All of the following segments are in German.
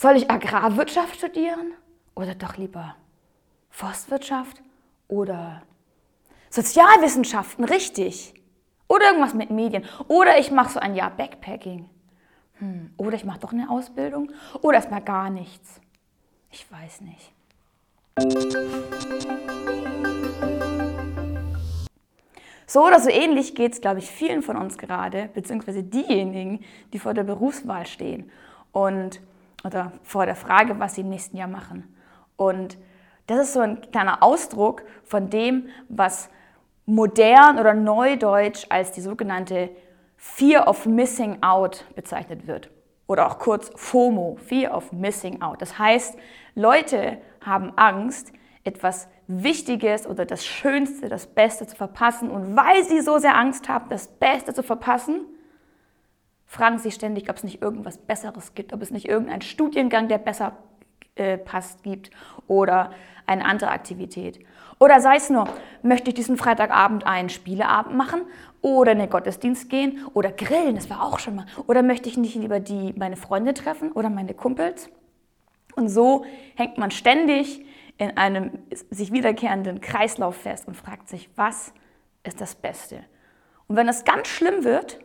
Soll ich Agrarwirtschaft studieren oder doch lieber Forstwirtschaft oder Sozialwissenschaften, richtig? Oder irgendwas mit Medien. Oder ich mache so ein Jahr Backpacking. Hm. Oder ich mache doch eine Ausbildung. Oder erstmal gar nichts. Ich weiß nicht. So oder so ähnlich geht es, glaube ich, vielen von uns gerade, beziehungsweise diejenigen, die vor der Berufswahl stehen und oder vor der Frage, was sie im nächsten Jahr machen. Und das ist so ein kleiner Ausdruck von dem, was modern oder neudeutsch als die sogenannte Fear of Missing Out bezeichnet wird. Oder auch kurz FOMO, Fear of Missing Out. Das heißt, Leute haben Angst, etwas Wichtiges oder das Schönste, das Beste zu verpassen. Und weil sie so sehr Angst haben, das Beste zu verpassen, fragen sie ständig, ob es nicht irgendwas Besseres gibt, ob es nicht irgendeinen Studiengang, der besser äh, passt, gibt oder eine andere Aktivität. Oder sei es nur, möchte ich diesen Freitagabend einen Spieleabend machen oder in den Gottesdienst gehen oder grillen, das war auch schon mal. Oder möchte ich nicht lieber die, meine Freunde treffen oder meine Kumpels? Und so hängt man ständig in einem sich wiederkehrenden Kreislauf fest und fragt sich, was ist das Beste? Und wenn es ganz schlimm wird,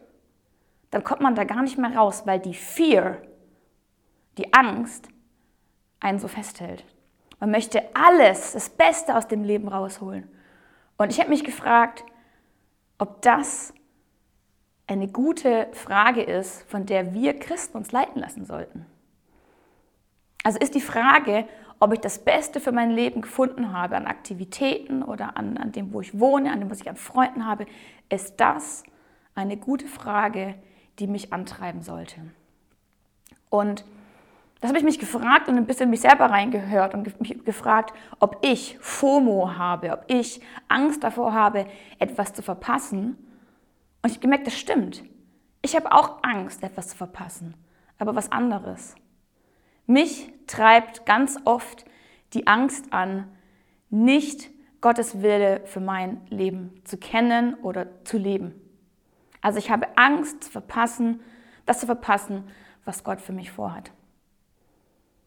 dann kommt man da gar nicht mehr raus, weil die Fear, die Angst, einen so festhält. Man möchte alles, das Beste aus dem Leben rausholen. Und ich habe mich gefragt, ob das eine gute Frage ist, von der wir Christen uns leiten lassen sollten. Also ist die Frage, ob ich das Beste für mein Leben gefunden habe an Aktivitäten oder an, an dem, wo ich wohne, an dem, was ich an Freunden habe, ist das eine gute Frage, die mich antreiben sollte. Und das habe ich mich gefragt und ein bisschen mich selber reingehört und mich gefragt, ob ich FOMO habe, ob ich Angst davor habe, etwas zu verpassen. Und ich habe gemerkt, das stimmt. Ich habe auch Angst, etwas zu verpassen, aber was anderes. Mich treibt ganz oft die Angst an, nicht Gottes Wille für mein Leben zu kennen oder zu leben. Also ich habe Angst zu verpassen, das zu verpassen, was Gott für mich vorhat.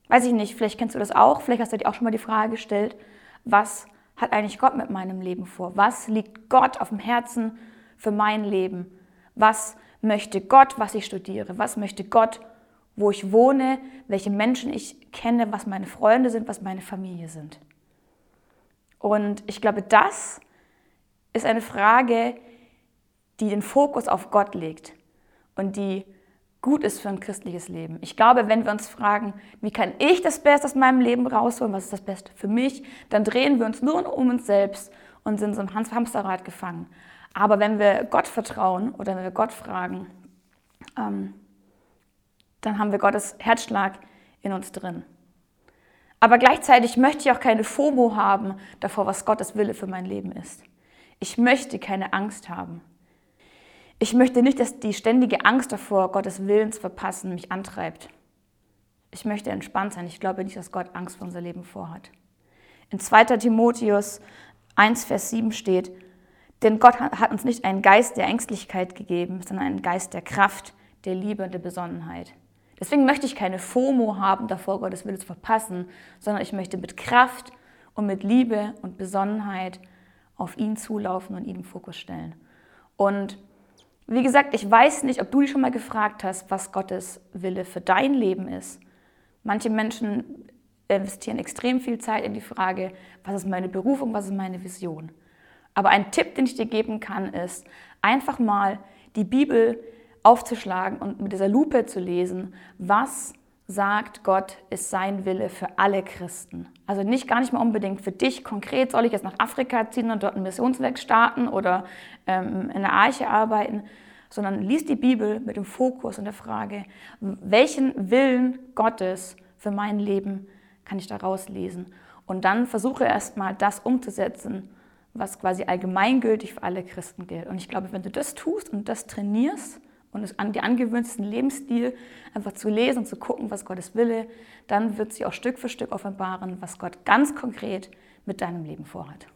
Weiß ich nicht, vielleicht kennst du das auch, vielleicht hast du dir auch schon mal die Frage gestellt, was hat eigentlich Gott mit meinem Leben vor? Was liegt Gott auf dem Herzen für mein Leben? Was möchte Gott, was ich studiere? Was möchte Gott, wo ich wohne, welche Menschen ich kenne, was meine Freunde sind, was meine Familie sind? Und ich glaube, das ist eine Frage, die den Fokus auf Gott legt und die gut ist für ein christliches Leben. Ich glaube, wenn wir uns fragen, wie kann ich das Beste aus meinem Leben rausholen, was ist das Beste für mich, dann drehen wir uns nur um uns selbst und sind so im Hamsterrad gefangen. Aber wenn wir Gott vertrauen oder wenn wir Gott fragen, ähm, dann haben wir Gottes Herzschlag in uns drin. Aber gleichzeitig möchte ich auch keine FOMO haben davor, was Gottes Wille für mein Leben ist. Ich möchte keine Angst haben. Ich möchte nicht, dass die ständige Angst davor, Gottes Willen zu verpassen, mich antreibt. Ich möchte entspannt sein. Ich glaube nicht, dass Gott Angst vor unser Leben vorhat. In 2. Timotheus 1, Vers 7 steht, denn Gott hat uns nicht einen Geist der Ängstlichkeit gegeben, sondern einen Geist der Kraft, der Liebe und der Besonnenheit. Deswegen möchte ich keine FOMO haben, davor Gottes Wille zu verpassen, sondern ich möchte mit Kraft und mit Liebe und Besonnenheit auf ihn zulaufen und ihn im Fokus stellen. Und wie gesagt, ich weiß nicht, ob du dich schon mal gefragt hast, was Gottes Wille für dein Leben ist. Manche Menschen investieren extrem viel Zeit in die Frage, was ist meine Berufung, was ist meine Vision. Aber ein Tipp, den ich dir geben kann, ist einfach mal die Bibel aufzuschlagen und mit dieser Lupe zu lesen, was sagt Gott, ist sein Wille für alle Christen. Also nicht gar nicht mal unbedingt für dich konkret, soll ich jetzt nach Afrika ziehen und dort ein Missionswerk starten oder ähm, in der Arche arbeiten, sondern lies die Bibel mit dem Fokus und der Frage, welchen Willen Gottes für mein Leben kann ich daraus lesen? Und dann versuche erstmal das umzusetzen, was quasi allgemeingültig für alle Christen gilt. Und ich glaube, wenn du das tust und das trainierst, und es an die angewöhnten Lebensstil einfach zu lesen und zu gucken, was Gottes Wille, dann wird sie auch Stück für Stück offenbaren, was Gott ganz konkret mit deinem Leben vorhat.